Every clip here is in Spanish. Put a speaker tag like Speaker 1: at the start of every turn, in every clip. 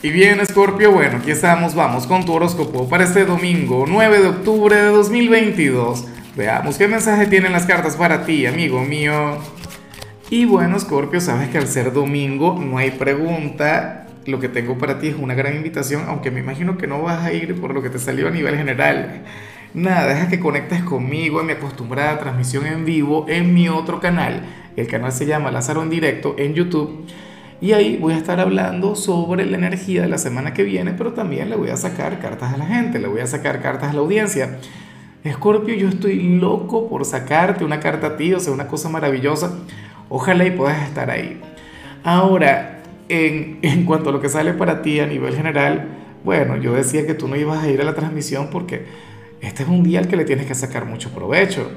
Speaker 1: Y bien, Scorpio, bueno, aquí estamos, vamos con tu horóscopo para este domingo 9 de octubre de 2022. Veamos qué mensaje tienen las cartas para ti, amigo mío. Y bueno, Scorpio, sabes que al ser domingo no hay pregunta. Lo que tengo para ti es una gran invitación, aunque me imagino que no vas a ir por lo que te salió a nivel general. Nada, deja que conectes conmigo en mi acostumbrada transmisión en vivo en mi otro canal. El canal se llama Lázaro en directo en YouTube y ahí voy a estar hablando sobre la energía de la semana que viene, pero también le voy a sacar cartas a la gente, le voy a sacar cartas a la audiencia. Escorpio, yo estoy loco por sacarte una carta a ti, o sea, una cosa maravillosa. Ojalá y puedas estar ahí. Ahora, en, en cuanto a lo que sale para ti a nivel general, bueno, yo decía que tú no ibas a ir a la transmisión porque este es un día al que le tienes que sacar mucho provecho.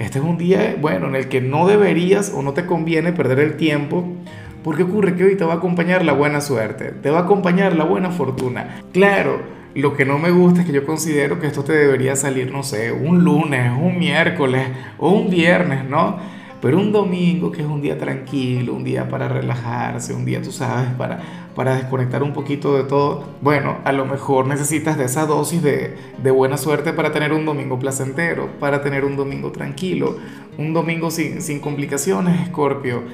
Speaker 1: Este es un día, bueno, en el que no deberías o no te conviene perder el tiempo porque ocurre que hoy te va a acompañar la buena suerte, te va a acompañar la buena fortuna. Claro, lo que no me gusta es que yo considero que esto te debería salir, no sé, un lunes, un miércoles o un viernes, ¿no? Pero un domingo, que es un día tranquilo, un día para relajarse, un día, tú sabes, para, para desconectar un poquito de todo, bueno, a lo mejor necesitas de esa dosis de, de buena suerte para tener un domingo placentero, para tener un domingo tranquilo, un domingo sin, sin complicaciones, Escorpio.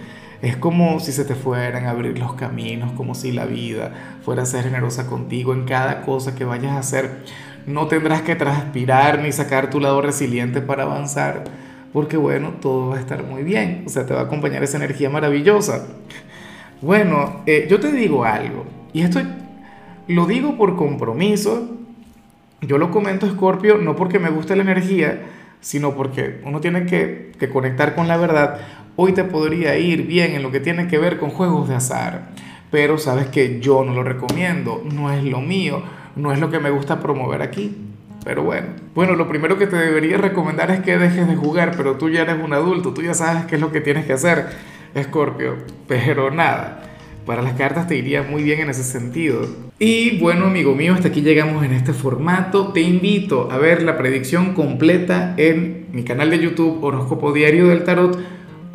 Speaker 1: Es como si se te fueran a abrir los caminos, como si la vida fuera a ser generosa contigo en cada cosa que vayas a hacer. No tendrás que transpirar ni sacar tu lado resiliente para avanzar, porque bueno, todo va a estar muy bien. O sea, te va a acompañar esa energía maravillosa. Bueno, eh, yo te digo algo, y esto lo digo por compromiso. Yo lo comento, Scorpio, no porque me guste la energía, sino porque uno tiene que, que conectar con la verdad hoy te podría ir bien en lo que tiene que ver con juegos de azar, pero sabes que yo no lo recomiendo, no es lo mío, no es lo que me gusta promover aquí. Pero bueno, bueno, lo primero que te debería recomendar es que dejes de jugar, pero tú ya eres un adulto, tú ya sabes qué es lo que tienes que hacer, Escorpio. Pero nada, para las cartas te iría muy bien en ese sentido. Y bueno, amigo mío, hasta aquí llegamos en este formato. Te invito a ver la predicción completa en mi canal de YouTube Horóscopo Diario del Tarot